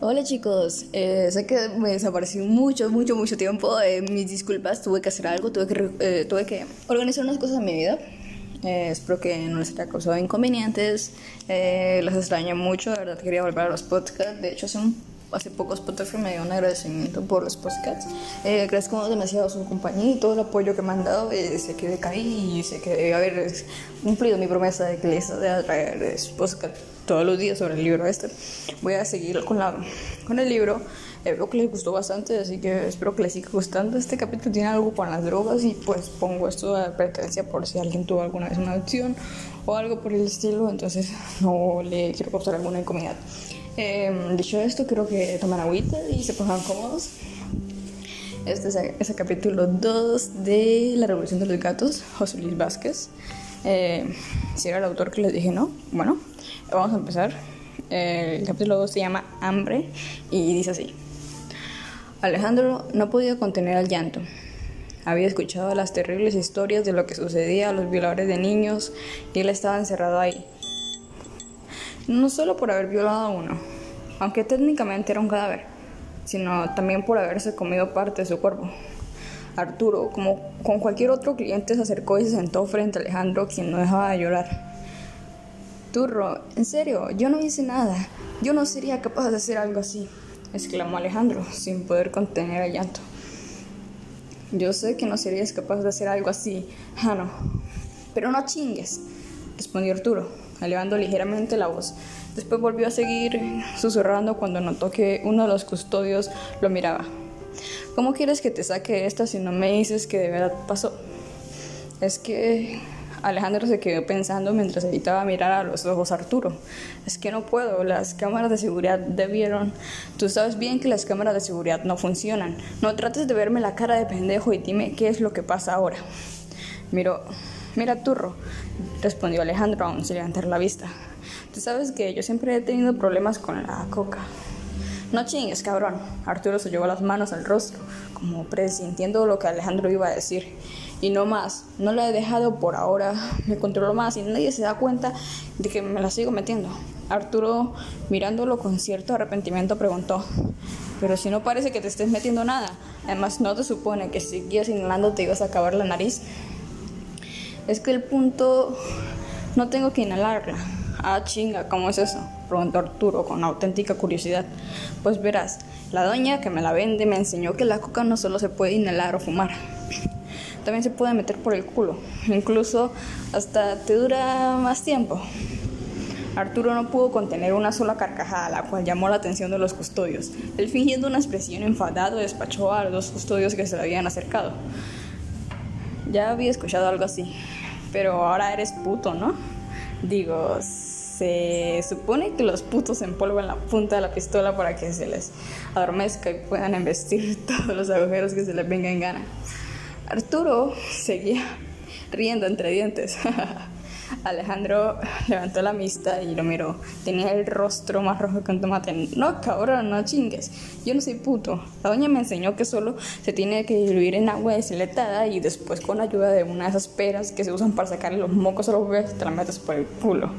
Hola chicos, eh, sé que me desaparecí mucho, mucho, mucho tiempo. Eh, mis disculpas, tuve que hacer algo, tuve que, eh, tuve que organizar unas cosas en mi vida. Eh, espero que no les haya causado inconvenientes. Eh, los extraño mucho, de verdad quería volver a los podcasts. De hecho, hace, un, hace pocos podcasts me dio un agradecimiento por los podcasts. Eh, agradezco demasiado su compañía y todo el apoyo que me han dado. Eh, sé que decaí y sé que debe haber cumplido mi promesa de que les de traer podcasts todos los días sobre el libro este. Voy a seguir con, la, con el libro. Eh, veo que les gustó bastante, así que espero que les siga gustando. Este capítulo tiene algo con las drogas y pues pongo esto de advertencia por si alguien tuvo alguna vez una adicción o algo por el estilo, entonces no le quiero causar alguna incomodidad. Eh, dicho esto, quiero que tomen agüita y se pongan cómodos. Este es el, es el capítulo 2 de La Revolución de los Gatos, José Luis Vázquez. Eh, si era el autor que les dije no, bueno, vamos a empezar. El capítulo 2 se llama Hambre y dice así. Alejandro no podía contener el llanto. Había escuchado las terribles historias de lo que sucedía a los violadores de niños y él estaba encerrado ahí. No solo por haber violado a uno, aunque técnicamente era un cadáver, sino también por haberse comido parte de su cuerpo. Arturo, como con cualquier otro cliente, se acercó y se sentó frente a Alejandro, quien no dejaba de llorar. Turro, en serio, yo no hice nada. Yo no sería capaz de hacer algo así, exclamó Alejandro, sin poder contener el llanto. Yo sé que no serías capaz de hacer algo así, Jano, pero no chingues, respondió Arturo, elevando ligeramente la voz. Después volvió a seguir susurrando cuando notó que uno de los custodios lo miraba. ¿Cómo quieres que te saque esta si no me dices que de verdad pasó? Es que Alejandro se quedó pensando mientras evitaba mirar a los ojos a Arturo. Es que no puedo, las cámaras de seguridad debieron... Tú sabes bien que las cámaras de seguridad no funcionan. No trates de verme la cara de pendejo y dime qué es lo que pasa ahora. Miro, mira Turro, respondió Alejandro aún sin levantar la vista. Tú sabes que yo siempre he tenido problemas con la coca. No chingues, cabrón. Arturo se llevó las manos al rostro, como presintiendo lo que Alejandro iba a decir. Y no más, no la he dejado por ahora, me controlo más y nadie se da cuenta de que me la sigo metiendo. Arturo, mirándolo con cierto arrepentimiento, preguntó, pero si no parece que te estés metiendo nada, además no te supone que si sigues inhalando te ibas a acabar la nariz. Es que el punto, no tengo que inhalarla. Ah, chinga, ¿cómo es eso? Preguntó Arturo con auténtica curiosidad. Pues verás, la doña que me la vende me enseñó que la coca no solo se puede inhalar o fumar, también se puede meter por el culo. Incluso hasta te dura más tiempo. Arturo no pudo contener una sola carcajada, la cual llamó la atención de los custodios. Él, fingiendo una expresión enfadado, despachó a los custodios que se le habían acercado. Ya había escuchado algo así, pero ahora eres puto, ¿no? Digo, se supone que los putos empolvan la punta de la pistola para que se les adormezca y puedan embestir todos los agujeros que se les venga en gana. Arturo seguía riendo entre dientes. Alejandro levantó la vista y lo miró. Tenía el rostro más rojo que un tomate. No, cabrón, no chingues. Yo no soy puto. La doña me enseñó que solo se tiene que diluir en agua deshilachada y después con ayuda de una de esas peras que se usan para sacarle los mocos a los bebés te la metes por el culo.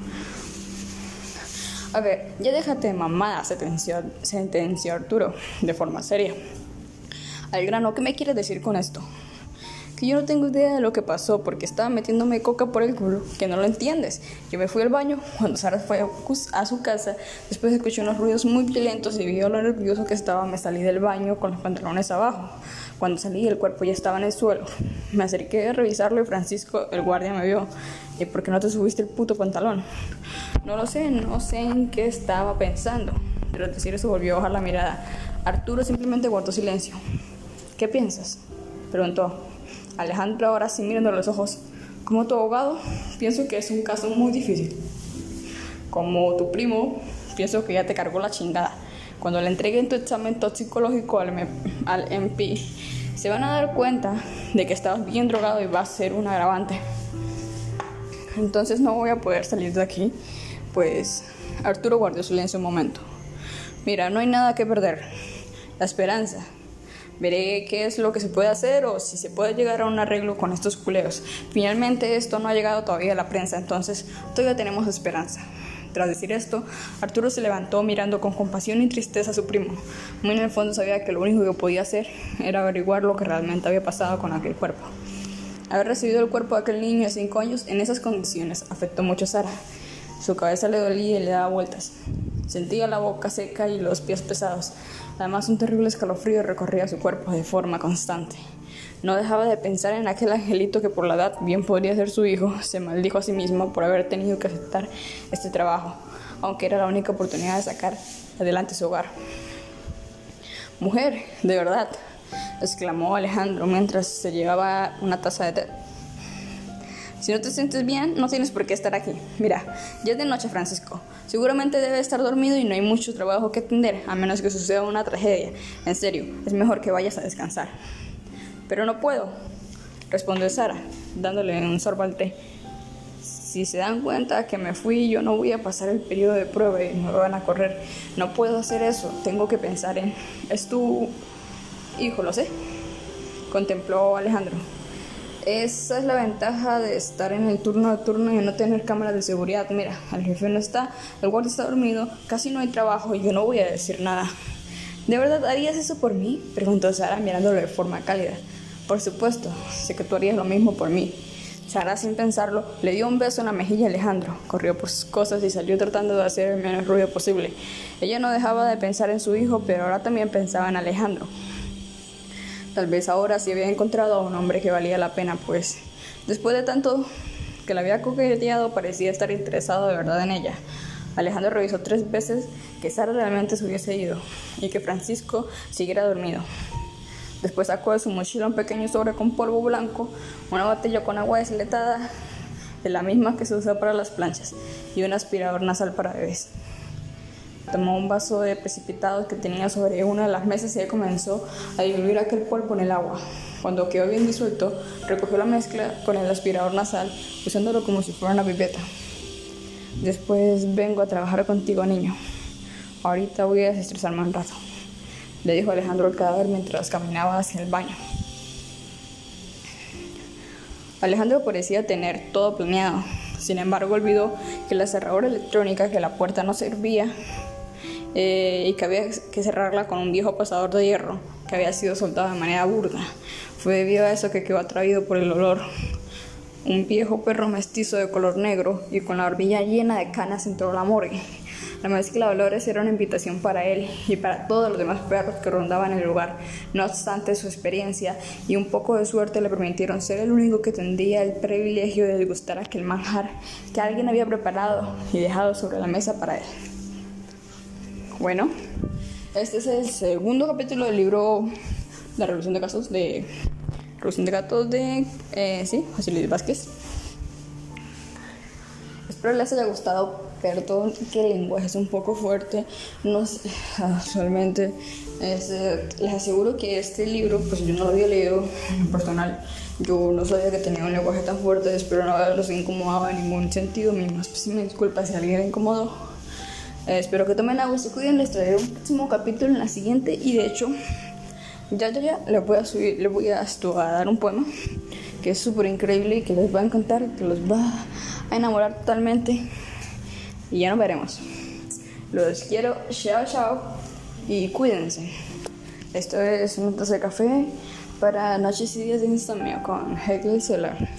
A ver, ya déjate de mamada, sentenció, sentenció Arturo de forma seria. Al grano, ¿qué me quieres decir con esto? Que yo no tengo idea de lo que pasó porque estaba metiéndome coca por el culo, que no lo entiendes. Yo me fui al baño cuando Sara fue a su casa, después escuché unos ruidos muy violentos y vi lo nervioso que estaba, me salí del baño con los pantalones abajo. Cuando salí el cuerpo ya estaba en el suelo. Me acerqué a revisarlo y Francisco, el guardia, me vio. ¿Y por qué no te subiste el puto pantalón? No lo sé, no sé en qué estaba pensando. Pero al decir eso volvió a bajar la mirada. Arturo simplemente guardó silencio. ¿Qué piensas? Preguntó. Alejandro ahora sí mirando los ojos. Como tu abogado, pienso que es un caso muy difícil. Como tu primo, pienso que ya te cargó la chingada. Cuando le entreguen tu examen toxicológico al, MP, se van a dar cuenta de que estabas bien drogado y va a ser un agravante. Entonces no voy a poder salir de aquí, pues Arturo guardó silencio un momento. Mira, no hay nada que perder. La esperanza, Veré qué es lo que se puede hacer o si se puede llegar a un arreglo con estos culeros. Finalmente esto no ha llegado todavía a la prensa, entonces todavía tenemos esperanza. Tras decir esto, Arturo se levantó mirando con compasión y tristeza a su primo. Muy en el fondo sabía que lo único que podía hacer era averiguar lo que realmente había pasado con aquel cuerpo. Haber recibido el cuerpo de aquel niño de cinco años en esas condiciones afectó mucho a Sara. Su cabeza le dolía y le daba vueltas. Sentía la boca seca y los pies pesados. Además, un terrible escalofrío recorría su cuerpo de forma constante. No dejaba de pensar en aquel angelito que por la edad bien podría ser su hijo. Se maldijo a sí mismo por haber tenido que aceptar este trabajo, aunque era la única oportunidad de sacar adelante su hogar. Mujer, de verdad, exclamó Alejandro mientras se llevaba una taza de té. Si no te sientes bien, no tienes por qué estar aquí. Mira, ya es de noche, Francisco. Seguramente debe estar dormido y no hay mucho trabajo que atender, a menos que suceda una tragedia. En serio, es mejor que vayas a descansar. Pero no puedo, respondió Sara, dándole un sorbo al té. Si se dan cuenta que me fui, yo no voy a pasar el periodo de prueba y me van a correr. No puedo hacer eso. Tengo que pensar en... Es tu hijo, lo sé. Contempló Alejandro. Esa es la ventaja de estar en el turno a turno y no tener cámaras de seguridad. Mira, el jefe no está, el guardia está dormido, casi no hay trabajo y yo no voy a decir nada. ¿De verdad harías eso por mí? Preguntó Sara mirándolo de forma cálida. Por supuesto, sé que tú harías lo mismo por mí. Sara, sin pensarlo, le dio un beso en la mejilla a Alejandro, corrió por sus cosas y salió tratando de hacer el menos ruido posible. Ella no dejaba de pensar en su hijo, pero ahora también pensaba en Alejandro. Tal vez ahora sí había encontrado a un hombre que valía la pena, pues después de tanto que la había coqueteado parecía estar interesado de verdad en ella. Alejandro revisó tres veces que Sara realmente se hubiese ido y que Francisco siguiera dormido. Después sacó de su mochila un pequeño sobre con polvo blanco, una botella con agua desletada, de la misma que se usa para las planchas, y un aspirador nasal para bebés. Tomó un vaso de precipitado que tenía sobre una de las mesas y comenzó a diluir aquel polvo en el agua. Cuando quedó bien disuelto, recogió la mezcla con el aspirador nasal, usándolo como si fuera una pipeta. Después vengo a trabajar contigo, niño. Ahorita voy a desestresarme un rato, le dijo Alejandro al cadáver mientras caminaba hacia el baño. Alejandro parecía tener todo planeado. Sin embargo, olvidó que la cerradura electrónica, que la puerta no servía eh, y que había que cerrarla con un viejo pasador de hierro que había sido soltado de manera burda. Fue debido a eso que quedó atraído por el olor. Un viejo perro mestizo de color negro y con la barbilla llena de canas entró a la morgue. La mezcla de olores era una invitación para él y para todos los demás perros que rondaban el lugar. No obstante, su experiencia y un poco de suerte le permitieron ser el único que tendría el privilegio de degustar aquel manjar que alguien había preparado y dejado sobre la mesa para él. Bueno, este es el segundo capítulo del libro La Revolución de Gatos de Revolución de Gatos de eh, sí, José Luis Vázquez. Espero les haya gustado, perdón que el lenguaje es un poco fuerte, no sé, actualmente eh, les aseguro que este libro, pues yo no lo había leído en personal, yo no sabía que tenía un lenguaje tan fuerte, espero no haberlos incomodado en ningún sentido, mi más pues, me disculpa si alguien incomodó. Eh, espero que tomen agua y se cuiden. Les traeré un próximo capítulo en la siguiente. Y de hecho, ya, ya, ya, les voy a subir, les voy a, dar un poema que es súper increíble y que les va a encantar, que los va a enamorar totalmente. Y ya nos veremos. Los quiero. Chao, chao. Y cuídense. Esto es un taza de café para noches y días de insomnio con Hegel Solar.